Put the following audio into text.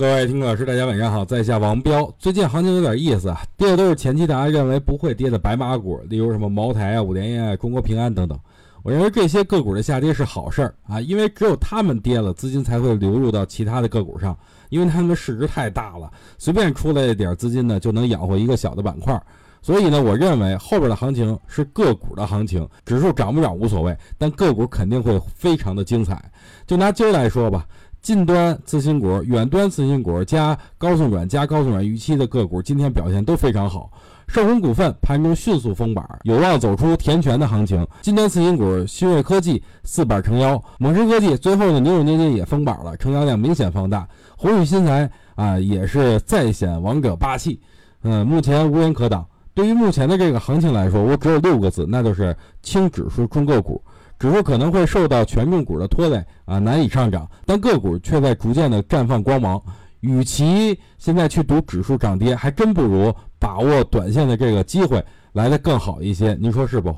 各位听众老师，大家晚上好，在下王彪。最近行情有点意思啊，跌的都是前期大家认为不会跌的白马股，例如什么茅台啊、五粮液啊、中国平安等等。我认为这些个股的下跌是好事儿啊，因为只有他们跌了，资金才会流入到其他的个股上，因为他们市值太大了，随便出来一点资金呢，就能养活一个小的板块。所以呢，我认为后边的行情是个股的行情，指数涨不涨无所谓，但个股肯定会非常的精彩。就拿今儿来说吧。近端次新股、远端次新股加高送转加高送转预期的个股，今天表现都非常好。盛虹股份盘中迅速封板，有望走出填权的行情。近端次新股新锐科技四板成妖，猛狮科技最后呢扭扭捏捏也封板了，成交量明显放大。宏宇新材啊也是再显王者霸气，嗯，目前无人可挡。对于目前的这个行情来说，我只有六个字，那就是轻指数重个股。指数可能会受到权重股的拖累啊，难以上涨，但个股却在逐渐的绽放光芒。与其现在去赌指数涨跌，还真不如把握短线的这个机会来的更好一些。您说是不？